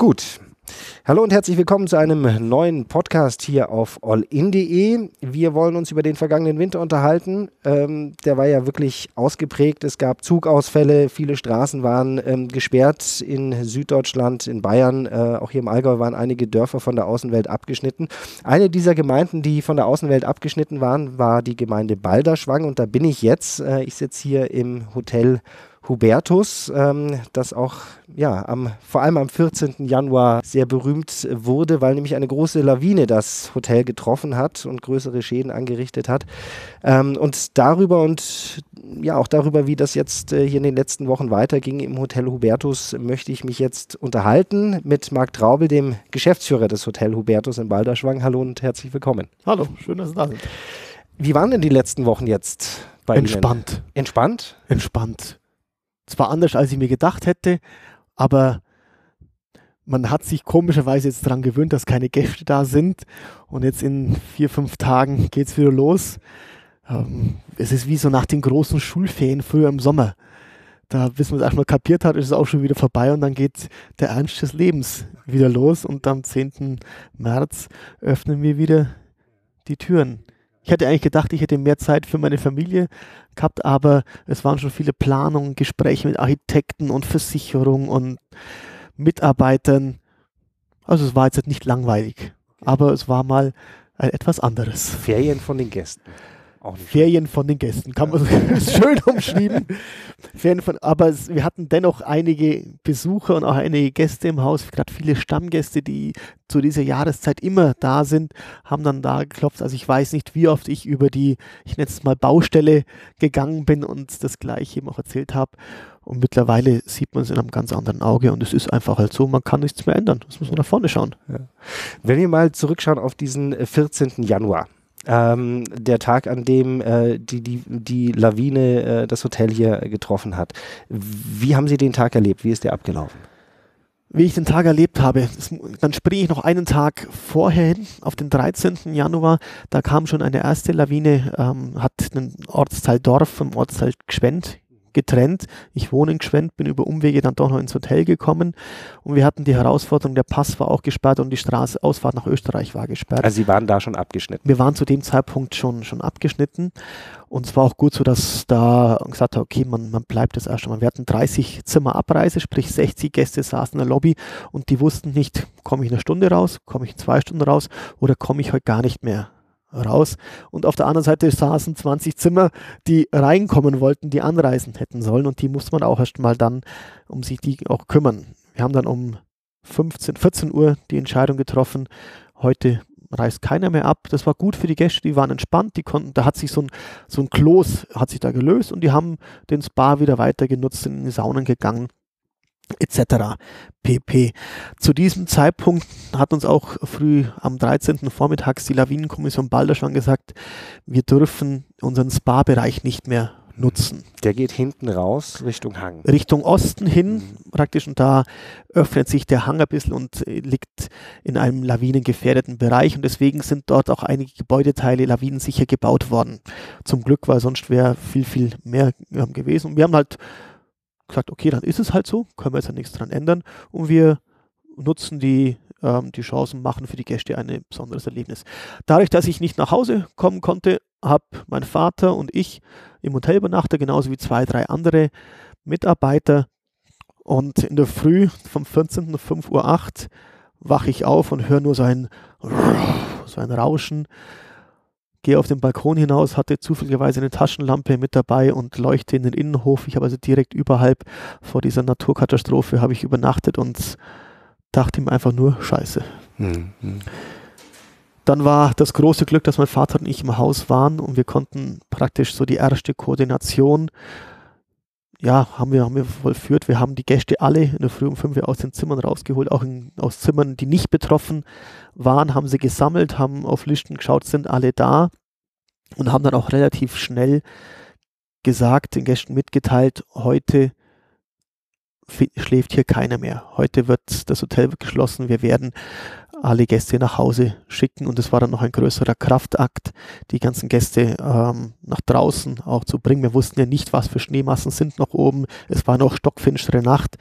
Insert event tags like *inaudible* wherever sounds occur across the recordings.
Gut. Hallo und herzlich willkommen zu einem neuen Podcast hier auf allin.de. Wir wollen uns über den vergangenen Winter unterhalten. Ähm, der war ja wirklich ausgeprägt. Es gab Zugausfälle, viele Straßen waren ähm, gesperrt in Süddeutschland, in Bayern, äh, auch hier im Allgäu waren einige Dörfer von der Außenwelt abgeschnitten. Eine dieser Gemeinden, die von der Außenwelt abgeschnitten waren, war die Gemeinde Balderschwang und da bin ich jetzt. Äh, ich sitze hier im Hotel Hubertus, ähm, das auch ja, am, vor allem am 14. Januar sehr berühmt wurde, weil nämlich eine große Lawine das Hotel getroffen hat und größere Schäden angerichtet hat. Ähm, und darüber und ja auch darüber, wie das jetzt äh, hier in den letzten Wochen weiterging im Hotel Hubertus, möchte ich mich jetzt unterhalten mit Marc Traubel, dem Geschäftsführer des Hotel Hubertus in Balderschwang. Hallo und herzlich willkommen. Hallo, schön, dass Sie da sind. Wie waren denn die letzten Wochen jetzt bei Entspannt. Ihnen? Entspannt? Entspannt zwar anders, als ich mir gedacht hätte, aber man hat sich komischerweise jetzt daran gewöhnt, dass keine Gäste da sind. Und jetzt in vier, fünf Tagen geht es wieder los. Ähm, es ist wie so nach den großen Schulferien früher im Sommer. Da, bis man es erstmal kapiert hat, ist es auch schon wieder vorbei und dann geht der Ernst des Lebens wieder los. Und am 10. März öffnen wir wieder die Türen. Ich hätte eigentlich gedacht, ich hätte mehr Zeit für meine Familie gehabt, aber es waren schon viele Planungen, Gespräche mit Architekten und Versicherungen und Mitarbeitern. Also es war jetzt nicht langweilig, aber es war mal etwas anderes. Ferien von den Gästen. Ferien von den Gästen, kann man *laughs* schön umschreiben. *laughs* Ferien von, aber es, wir hatten dennoch einige Besucher und auch einige Gäste im Haus, gerade viele Stammgäste, die zu dieser Jahreszeit immer da sind, haben dann da geklopft. Also ich weiß nicht, wie oft ich über die, ich nenne es mal Baustelle gegangen bin und das gleiche eben auch erzählt habe. Und mittlerweile sieht man es in einem ganz anderen Auge und es ist einfach halt so, man kann nichts mehr ändern. Das muss man nach vorne schauen. Ja. Wenn wir mal zurückschauen auf diesen 14. Januar, ähm, der Tag, an dem äh, die, die, die Lawine äh, das Hotel hier getroffen hat. Wie haben Sie den Tag erlebt? Wie ist der abgelaufen? Wie ich den Tag erlebt habe, das, dann springe ich noch einen Tag vorher hin, auf den 13. Januar. Da kam schon eine erste Lawine, ähm, hat den Ortsteil Dorf vom Ortsteil Gschwend getrennt. Ich wohne in Gschwend, bin über Umwege dann doch noch ins Hotel gekommen und wir hatten die Herausforderung, der Pass war auch gesperrt und die Straße, Ausfahrt nach Österreich war gesperrt. Also Sie waren da schon abgeschnitten? Wir waren zu dem Zeitpunkt schon, schon abgeschnitten und es war auch gut so, dass da gesagt hat, okay, man, man bleibt jetzt erst einmal. Wir hatten 30 Zimmer Abreise, sprich 60 Gäste saßen in der Lobby und die wussten nicht, komme ich eine Stunde raus, komme ich in zwei Stunden raus oder komme ich heute gar nicht mehr raus. Und auf der anderen Seite saßen 20 Zimmer, die reinkommen wollten, die anreisen hätten sollen. Und die musste man auch erst mal dann um sich die auch kümmern. Wir haben dann um 15, 14 Uhr die Entscheidung getroffen, heute reist keiner mehr ab. Das war gut für die Gäste, die waren entspannt, die konnten, da hat sich so ein, so ein Kloß hat sich da gelöst und die haben den Spa wieder weiter genutzt, sind in die Saunen gegangen etc. pp. Zu diesem Zeitpunkt hat uns auch früh am 13. Vormittags die Lawinenkommission Balderschwang gesagt, wir dürfen unseren Spa-Bereich nicht mehr nutzen. Der geht hinten raus Richtung Hang. Richtung Osten hin mhm. praktisch und da öffnet sich der Hang ein bisschen und liegt in einem lawinengefährdeten Bereich und deswegen sind dort auch einige Gebäudeteile lawinensicher gebaut worden. Zum Glück, weil sonst wäre viel, viel mehr gewesen. Und wir haben halt gesagt, okay, dann ist es halt so, können wir jetzt ja nichts dran ändern und wir nutzen die, ähm, die Chancen, machen für die Gäste ein besonderes Erlebnis. Dadurch, dass ich nicht nach Hause kommen konnte, habe mein Vater und ich im Hotel übernachtet, genauso wie zwei, drei andere Mitarbeiter und in der Früh vom 14. um 5.08 Uhr wache ich auf und höre nur so ein, so ein Rauschen gehe auf den Balkon hinaus, hatte zufälligerweise eine Taschenlampe mit dabei und leuchte in den Innenhof. Ich habe also direkt überhalb vor dieser Naturkatastrophe habe ich übernachtet und dachte mir einfach nur Scheiße. Mhm. Dann war das große Glück, dass mein Vater und ich im Haus waren und wir konnten praktisch so die erste Koordination ja, haben wir, haben wir vollführt. Wir haben die Gäste alle in der Früh um fünf aus den Zimmern rausgeholt, auch in, aus Zimmern, die nicht betroffen waren, haben sie gesammelt, haben auf Listen geschaut, sind alle da und haben dann auch relativ schnell gesagt, den Gästen mitgeteilt, heute schläft hier keiner mehr. Heute wird das Hotel geschlossen. Wir werden alle Gäste nach Hause schicken und es war dann noch ein größerer Kraftakt, die ganzen Gäste ähm, nach draußen auch zu bringen. Wir wussten ja nicht, was für Schneemassen sind noch oben. Es war noch stockfinstere Nacht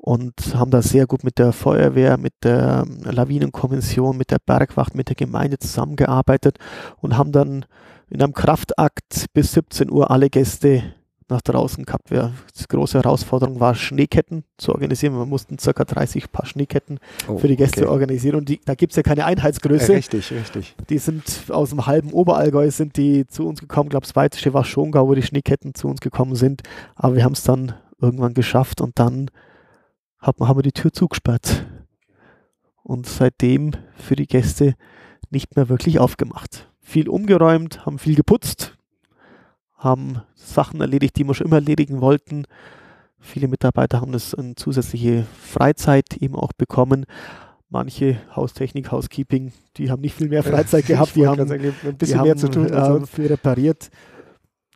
und haben da sehr gut mit der Feuerwehr, mit der Lawinenkommission, mit der Bergwacht, mit der Gemeinde zusammengearbeitet und haben dann in einem Kraftakt bis 17 Uhr alle Gäste nach draußen gehabt. Wir, die große Herausforderung war, Schneeketten zu organisieren. Wir mussten ca. 30 Paar Schneeketten oh, für die Gäste okay. organisieren und die, da gibt es ja keine Einheitsgröße. Richtig, richtig. Die sind aus dem halben Oberallgäu sind die zu uns gekommen. Ich glaube, das weiteste war Schongau, wo die Schneeketten zu uns gekommen sind. Aber wir haben es dann irgendwann geschafft und dann haben wir die Tür zugesperrt. Und seitdem für die Gäste nicht mehr wirklich aufgemacht. Viel umgeräumt, haben viel geputzt, haben Sachen erledigt, die wir schon immer erledigen wollten. Viele Mitarbeiter haben das in zusätzliche Freizeit eben auch bekommen. Manche Haustechnik, Housekeeping, die haben nicht viel mehr *laughs* Freizeit gehabt, die haben ein bisschen mehr haben, zu tun. Äh, viel repariert.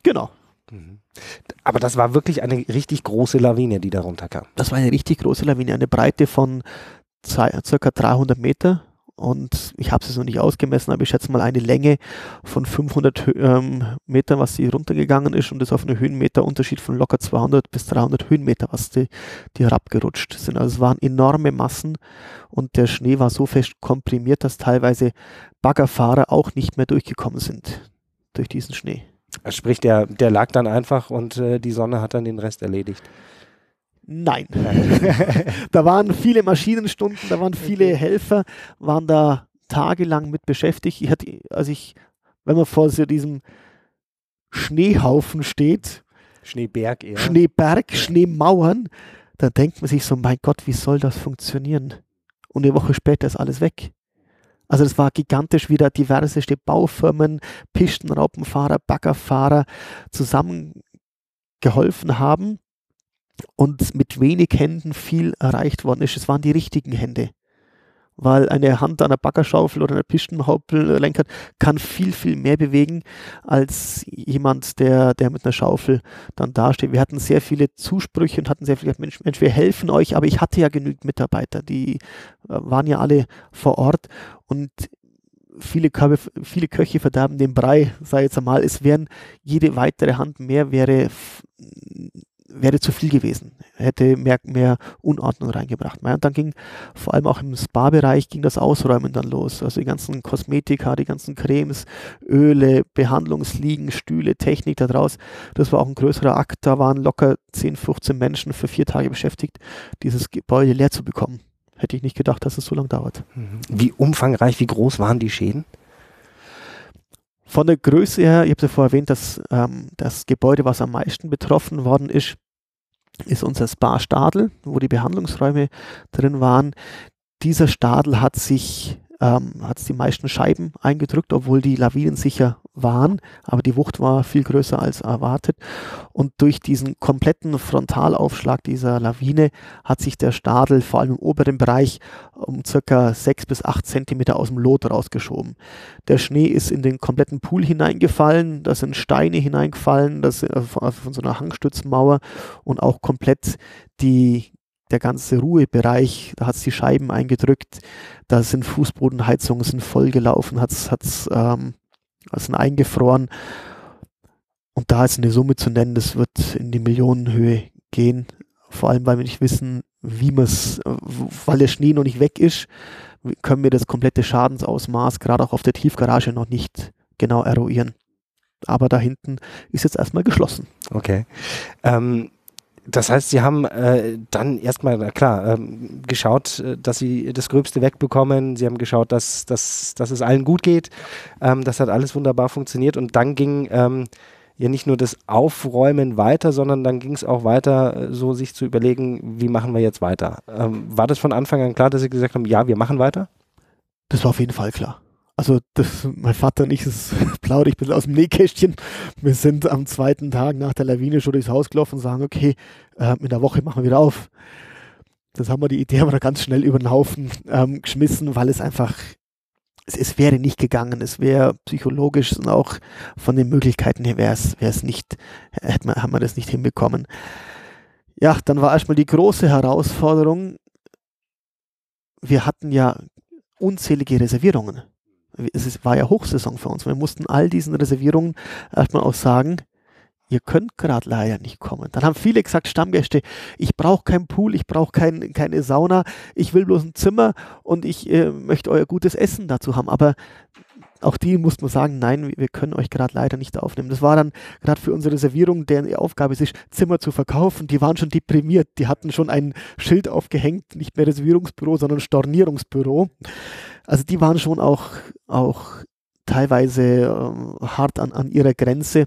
Genau. Mhm. Aber das war wirklich eine richtig große Lawine, die darunter kam. Das war eine richtig große Lawine, eine Breite von circa 300 Meter und ich habe es noch nicht ausgemessen, aber ich schätze mal eine Länge von 500 ähm, Meter, was sie runtergegangen ist und das auf einen Höhenmeterunterschied von locker 200 bis 300 Höhenmeter, was die, die herabgerutscht sind. Also es waren enorme Massen und der Schnee war so fest komprimiert, dass teilweise Baggerfahrer auch nicht mehr durchgekommen sind durch diesen Schnee. Sprich, der, der lag dann einfach und äh, die Sonne hat dann den Rest erledigt. Nein. *laughs* *laughs* da waren viele Maschinenstunden, da waren viele okay. Helfer, waren da tagelang mit beschäftigt. Ich hatte, also ich, wenn man vor so diesem Schneehaufen steht, Schneeberg eher. Schneeberg, Schneemauern, dann denkt man sich so, mein Gott, wie soll das funktionieren? Und eine Woche später ist alles weg. Also das war gigantisch, wie da diverseste Baufirmen, Pistenraupenfahrer, Baggerfahrer zusammengeholfen haben und mit wenig Händen viel erreicht worden ist. Es waren die richtigen Hände. Weil eine Hand an einer Baggerschaufel oder einer Pistenhauptlenker kann viel, viel mehr bewegen als jemand, der, der mit einer Schaufel dann dasteht. Wir hatten sehr viele Zusprüche und hatten sehr viele, Mensch, Mensch, wir helfen euch, aber ich hatte ja genügend Mitarbeiter, die äh, waren ja alle vor Ort und viele, Körbe, viele Köche verderben den Brei, sei jetzt einmal, es wären jede weitere Hand mehr wäre wäre zu viel gewesen, hätte mehr, mehr Unordnung reingebracht. Und dann ging vor allem auch im Spa-Bereich ging das Ausräumen dann los. Also die ganzen Kosmetika, die ganzen Cremes, Öle, Behandlungsliegen, Stühle, Technik da draus. Das war auch ein größerer Akt. Da waren locker 10, 15 Menschen für vier Tage beschäftigt, dieses Gebäude leer zu bekommen. Hätte ich nicht gedacht, dass es so lange dauert. Mhm. Wie umfangreich, wie groß waren die Schäden? Von der Größe her, ich habe es ja vorher erwähnt, dass ähm, das Gebäude, was am meisten betroffen worden ist, ist unser Spa Stadel, wo die Behandlungsräume drin waren. Dieser Stadel hat sich ähm, hat es die meisten Scheiben eingedrückt, obwohl die Lawinen sicher waren, aber die Wucht war viel größer als erwartet. Und durch diesen kompletten Frontalaufschlag dieser Lawine hat sich der Stadel vor allem im oberen Bereich um circa sechs bis acht Zentimeter aus dem Lot rausgeschoben. Der Schnee ist in den kompletten Pool hineingefallen, da sind Steine hineingefallen, das äh, von so einer Hangstützmauer und auch komplett die der ganze Ruhebereich, da hat es die Scheiben eingedrückt, da sind Fußbodenheizungen sind vollgelaufen, hat es ähm, eingefroren. Und da ist eine Summe zu nennen, das wird in die Millionenhöhe gehen. Vor allem, weil wir nicht wissen, wie man es, weil der Schnee noch nicht weg ist, können wir das komplette Schadensausmaß gerade auch auf der Tiefgarage noch nicht genau eruieren. Aber da hinten ist jetzt erstmal geschlossen. Okay. Ähm, das heißt, Sie haben äh, dann erstmal, klar, ähm, geschaut, äh, dass Sie das Gröbste wegbekommen. Sie haben geschaut, dass, dass, dass es allen gut geht. Ähm, das hat alles wunderbar funktioniert. Und dann ging ähm, ja nicht nur das Aufräumen weiter, sondern dann ging es auch weiter, äh, so sich zu überlegen, wie machen wir jetzt weiter. Ähm, war das von Anfang an klar, dass Sie gesagt haben, ja, wir machen weiter? Das war auf jeden Fall klar. Also das, mein Vater und ich, das *laughs* plaudere ich ein bisschen aus dem Nähkästchen. Wir sind am zweiten Tag nach der Lawine schon durchs Haus gelaufen und sagen, okay, äh, in der Woche machen wir wieder auf. Das haben wir die Idee aber ganz schnell über den Haufen ähm, geschmissen, weil es einfach, es, es wäre nicht gegangen. Es wäre psychologisch und auch von den Möglichkeiten her wäre es, wäre es nicht, hätte man, haben wir das nicht hinbekommen. Ja, dann war erstmal die große Herausforderung. Wir hatten ja unzählige Reservierungen es war ja Hochsaison für uns. Wir mussten all diesen Reservierungen erstmal auch sagen, ihr könnt gerade leider nicht kommen. Dann haben viele gesagt, Stammgäste, ich brauche keinen Pool, ich brauche kein, keine Sauna, ich will bloß ein Zimmer und ich äh, möchte euer gutes Essen dazu haben. Aber auch die mussten man sagen, nein, wir können euch gerade leider nicht aufnehmen. Das war dann gerade für unsere Reservierung, deren Aufgabe ist, Zimmer zu verkaufen. Die waren schon deprimiert. Die hatten schon ein Schild aufgehängt, nicht mehr Reservierungsbüro, sondern Stornierungsbüro. Also die waren schon auch, auch teilweise äh, hart an, an ihrer Grenze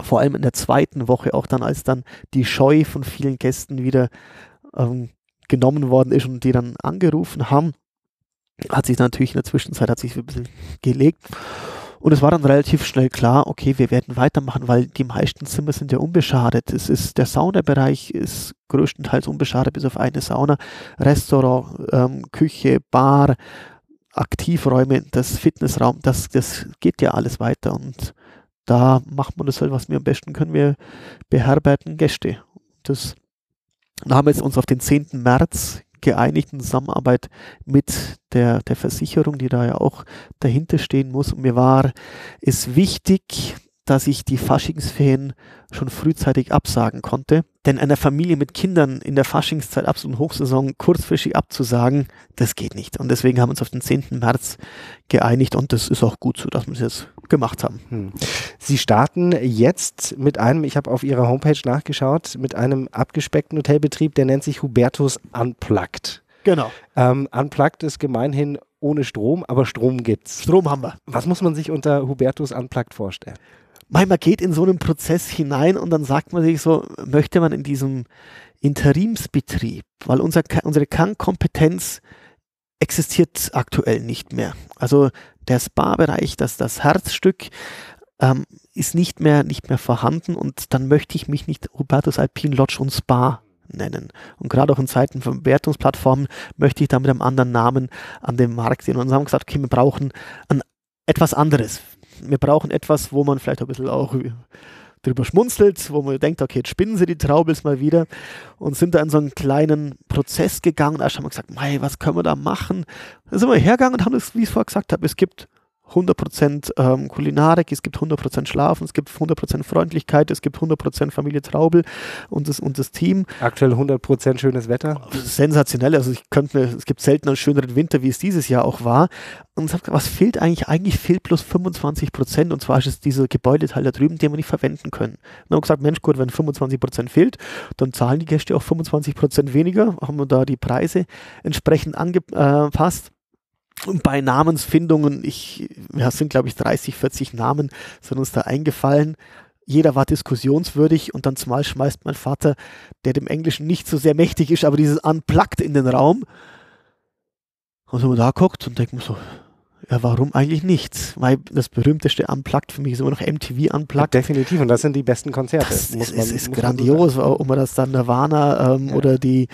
vor allem in der zweiten Woche, auch dann, als dann die Scheu von vielen Gästen wieder ähm, genommen worden ist und die dann angerufen haben, hat sich natürlich in der Zwischenzeit hat sich ein bisschen gelegt. Und es war dann relativ schnell klar, okay, wir werden weitermachen, weil die meisten Zimmer sind ja unbeschadet. Es ist, der Saunabereich ist größtenteils unbeschadet, bis auf eine Sauna, Restaurant, ähm, Küche, Bar, Aktivräume, das Fitnessraum, das, das geht ja alles weiter und da macht man das halt, was wir am besten können. Wir beherbergen Gäste. Das da haben wir jetzt uns auf den 10. März geeinigt in Zusammenarbeit mit der, der Versicherung, die da ja auch dahinter stehen muss. Und mir war es wichtig, dass ich die Faschingsferien schon frühzeitig absagen konnte. Denn einer Familie mit Kindern in der Faschingszeit, absoluten Hochsaison, kurzfristig abzusagen, das geht nicht. Und deswegen haben wir uns auf den 10. März geeinigt und das ist auch gut so, dass wir es jetzt gemacht haben. Hm. Sie starten jetzt mit einem, ich habe auf Ihrer Homepage nachgeschaut, mit einem abgespeckten Hotelbetrieb, der nennt sich Hubertus Unplugged. Genau. Ähm, Unplugged ist gemeinhin ohne Strom, aber Strom gibt's. Strom haben wir. Was muss man sich unter Hubertus Unplugged vorstellen? man geht in so einen Prozess hinein und dann sagt man sich so, möchte man in diesem Interimsbetrieb, weil unser, unsere Kernkompetenz existiert aktuell nicht mehr. Also der Spa-Bereich, das, das Herzstück, ähm, ist nicht mehr, nicht mehr vorhanden und dann möchte ich mich nicht Hubertus Alpine Lodge und Spa nennen. Und gerade auch in Zeiten von Bewertungsplattformen möchte ich da mit einem anderen Namen an den Markt gehen. Und haben gesagt, okay, wir brauchen ein, etwas anderes wir brauchen etwas, wo man vielleicht ein bisschen auch drüber schmunzelt, wo man denkt, okay, jetzt spinnen sie die Traubels mal wieder und sind da in so einen kleinen Prozess gegangen. Erst haben wir gesagt, mei, was können wir da machen? Dann sind wir hergegangen und haben das, wie ich es vorher gesagt habe, es gibt 100% ähm, Kulinarik, es gibt 100% Schlafen, es gibt 100% Freundlichkeit, es gibt 100% Familie Traubel und das, und das Team. Aktuell 100% schönes Wetter. Sensationell, also ich könnte, es gibt selten einen schöneren Winter, wie es dieses Jahr auch war. Und ich habe was fehlt eigentlich? Eigentlich fehlt bloß 25% und zwar ist es dieser Gebäudeteil da drüben, den wir nicht verwenden können. Und haben gesagt, Mensch gut, wenn 25% fehlt, dann zahlen die Gäste auch 25% weniger, haben wir da die Preise entsprechend angepasst. Und bei Namensfindungen, ich, ja, sind glaube ich 30, 40 Namen, sind uns da eingefallen. Jeder war diskussionswürdig und dann zumal schmeißt mein Vater, der dem Englischen nicht so sehr mächtig ist, aber dieses Unplugged in den Raum. Und so da guckt und denkt mir so, ja, warum eigentlich nichts? Weil das berühmteste Unplugged für mich ist immer noch MTV Unplugged. Ja, definitiv, und das sind die besten Konzerte. Das muss man, ist, ist grandios, ob man das dann Nirvana ähm, ja. oder die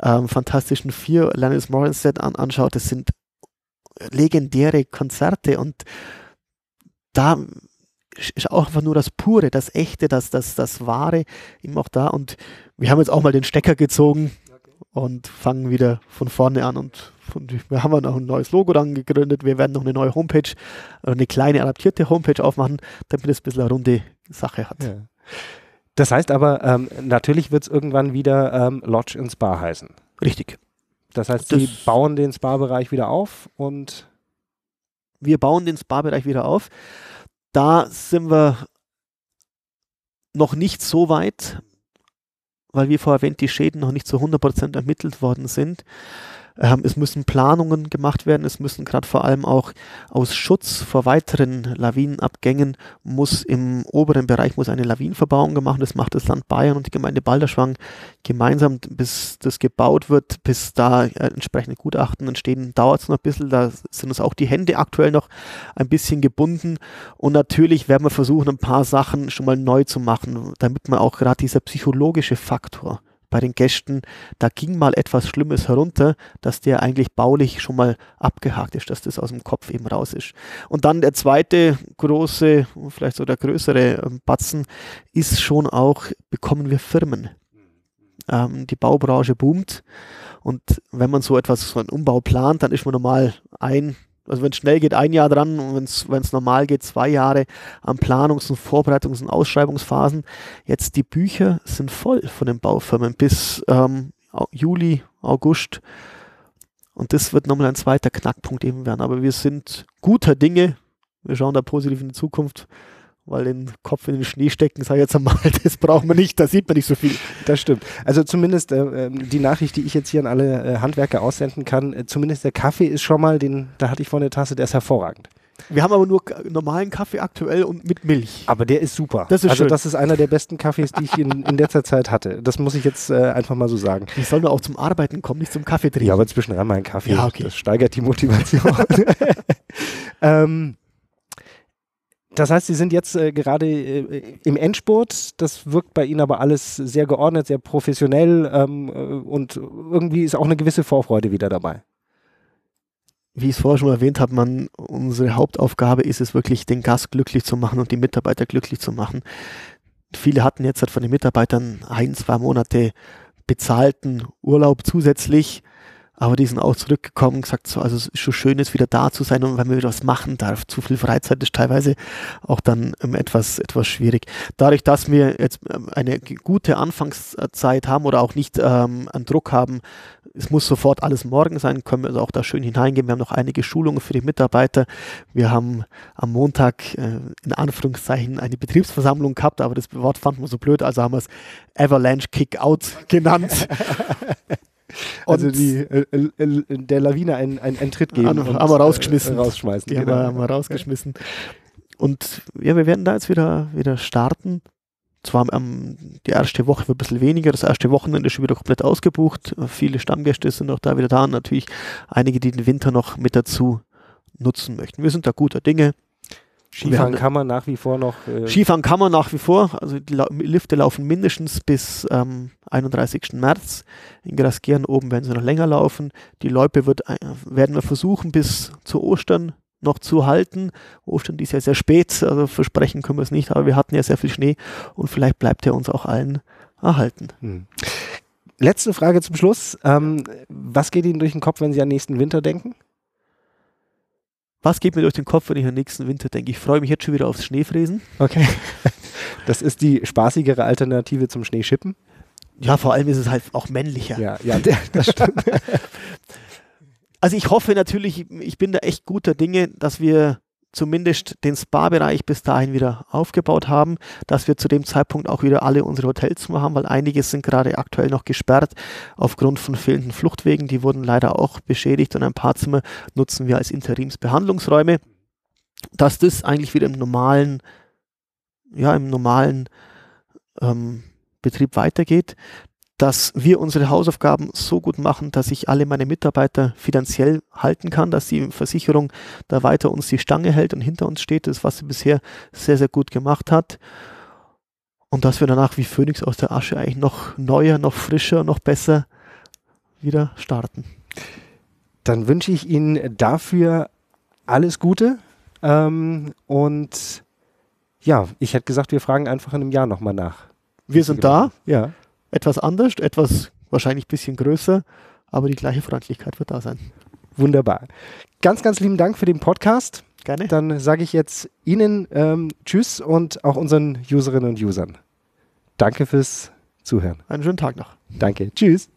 ähm, Fantastischen Vier, Lennis Morissette an, anschaut, das sind legendäre Konzerte und da ist auch einfach nur das Pure, das Echte, das, das, das Wahre eben auch da. Und wir haben jetzt auch mal den Stecker gezogen und fangen wieder von vorne an. Und, und wir haben noch ein neues Logo dann gegründet. Wir werden noch eine neue Homepage, äh, eine kleine adaptierte Homepage aufmachen, damit es ein bisschen eine runde Sache hat. Ja. Das heißt aber, ähm, natürlich wird es irgendwann wieder ähm, Lodge ins Bar heißen. Richtig. Das heißt, Sie bauen den Spa-Bereich wieder auf und. Wir bauen den Spa-Bereich wieder auf. Da sind wir noch nicht so weit, weil wie vorher erwähnt, die Schäden noch nicht zu 100% ermittelt worden sind. Ähm, es müssen Planungen gemacht werden, es müssen gerade vor allem auch aus Schutz vor weiteren Lawinenabgängen muss im oberen Bereich muss eine Lawinenverbauung gemacht. Das macht das Land Bayern und die Gemeinde Balderschwang gemeinsam, bis das gebaut wird, bis da äh, entsprechende Gutachten entstehen, dauert es noch ein bisschen. Da sind uns auch die Hände aktuell noch ein bisschen gebunden. Und natürlich werden wir versuchen, ein paar Sachen schon mal neu zu machen, damit man auch gerade dieser psychologische Faktor bei den Gästen, da ging mal etwas Schlimmes herunter, dass der eigentlich baulich schon mal abgehakt ist, dass das aus dem Kopf eben raus ist. Und dann der zweite große, vielleicht so der größere ähm, Batzen ist schon auch, bekommen wir Firmen. Ähm, die Baubranche boomt und wenn man so etwas, so einen Umbau plant, dann ist man normal ein Also wenn es schnell geht, ein Jahr dran und wenn es normal geht, zwei Jahre an Planungs- und Vorbereitungs- und Ausschreibungsphasen. Jetzt die Bücher sind voll von den Baufirmen bis ähm, Juli, August. Und das wird nochmal ein zweiter Knackpunkt eben werden. Aber wir sind guter Dinge. Wir schauen da positiv in die Zukunft weil den Kopf in den Schnee stecken, sag ich jetzt einmal, *laughs* das braucht man nicht, da sieht man nicht so viel. Das stimmt. Also zumindest äh, ähm, die Nachricht, die ich jetzt hier an alle äh, Handwerker aussenden kann, äh, zumindest der Kaffee ist schon mal, den, da hatte ich vorne eine Tasse, der ist hervorragend. Wir haben aber nur normalen Kaffee aktuell und mit Milch. Aber der ist super. Das ist also schön. das ist einer der besten Kaffees, die ich in, in letzter Zeit hatte. Das muss ich jetzt äh, einfach mal so sagen. Ich soll nur auch zum Arbeiten kommen, nicht zum Kaffee trinken. Ja, aber zwischendrin mal einen Kaffee. Ja, okay. Das steigert die Motivation. *laughs* ähm, das heißt, Sie sind jetzt äh, gerade äh, im Endspurt. Das wirkt bei Ihnen aber alles sehr geordnet, sehr professionell ähm, äh, und irgendwie ist auch eine gewisse Vorfreude wieder dabei. Wie ich es vorher schon erwähnt habe, man, unsere Hauptaufgabe ist es wirklich, den Gast glücklich zu machen und die Mitarbeiter glücklich zu machen. Viele hatten jetzt halt von den Mitarbeitern ein, zwei Monate bezahlten Urlaub zusätzlich aber die sind auch zurückgekommen und gesagt, so, also es ist schon schön, jetzt wieder da zu sein und wenn man wieder was machen darf. Zu viel Freizeit ist teilweise auch dann ähm, etwas, etwas schwierig. Dadurch, dass wir jetzt ähm, eine gute Anfangszeit haben oder auch nicht ähm, einen Druck haben, es muss sofort alles morgen sein, können wir also auch da schön hineingehen. Wir haben noch einige Schulungen für die Mitarbeiter. Wir haben am Montag äh, in Anführungszeichen eine Betriebsversammlung gehabt, aber das Wort fanden wir so blöd, also haben wir es Avalanche Kick-Out genannt. *laughs* Also die, äh, äh, äh, der Lawine einen, einen Tritt geben. Haben, wir rausgeschmissen. Äh, rausschmeißen. Die genau. haben, wir, haben wir rausgeschmissen. Und ja, wir werden da jetzt wieder, wieder starten. Zwar ähm, die erste Woche wird ein bisschen weniger, das erste Wochenende ist schon wieder komplett ausgebucht. Viele Stammgäste sind noch da wieder da und natürlich einige, die den Winter noch mit dazu nutzen möchten. Wir sind da guter Dinge. Skifahren kann man nach wie vor noch. Äh Skifahren kann man nach wie vor. Also die Lifte laufen mindestens bis ähm, 31. März. In Graskieren oben werden sie noch länger laufen. Die Loipe wird, äh, werden wir versuchen bis zu Ostern noch zu halten. Ostern ist ja sehr spät, also versprechen können wir es nicht, aber wir hatten ja sehr viel Schnee und vielleicht bleibt er uns auch allen erhalten. Hm. Letzte Frage zum Schluss. Ähm, was geht Ihnen durch den Kopf, wenn Sie an nächsten Winter denken? Was geht mir durch den Kopf, wenn ich an den nächsten Winter denke? Ich freue mich jetzt schon wieder aufs Schneefräsen. Okay. *laughs* Das ist die spaßigere Alternative zum Schneeschippen. Ja, vor allem ist es halt auch männlicher. Ja, ja das stimmt. *laughs* also ich hoffe natürlich, ich bin da echt guter Dinge, dass wir zumindest den Spa-Bereich bis dahin wieder aufgebaut haben, dass wir zu dem Zeitpunkt auch wieder alle unsere Hotelzimmer haben, weil einige sind gerade aktuell noch gesperrt aufgrund von fehlenden Fluchtwegen. Die wurden leider auch beschädigt und ein paar Zimmer nutzen wir als Interimsbehandlungsräume. Dass das eigentlich wieder im normalen, ja, im normalen ähm, Betrieb weitergeht dass wir unsere Hausaufgaben so gut machen, dass ich alle meine Mitarbeiter finanziell halten kann, dass die Versicherung da weiter uns die Stange hält und hinter uns steht, das was sie bisher sehr, sehr gut gemacht hat. Und dass wir danach wie Phönix aus der Asche eigentlich noch neuer, noch frischer, noch besser wieder starten. Dann wünsche ich Ihnen dafür alles Gute. Ähm, und ja, ich hätte gesagt, wir fragen einfach in einem Jahr nochmal nach. Wir sind da. Ja etwas anders, etwas wahrscheinlich ein bisschen größer, aber die gleiche Freundlichkeit wird da sein. Wunderbar. Ganz, ganz lieben Dank für den Podcast. Gerne. Dann sage ich jetzt Ihnen ähm, Tschüss und auch unseren Userinnen und Usern. Danke fürs Zuhören. Einen schönen Tag noch. Danke. Tschüss.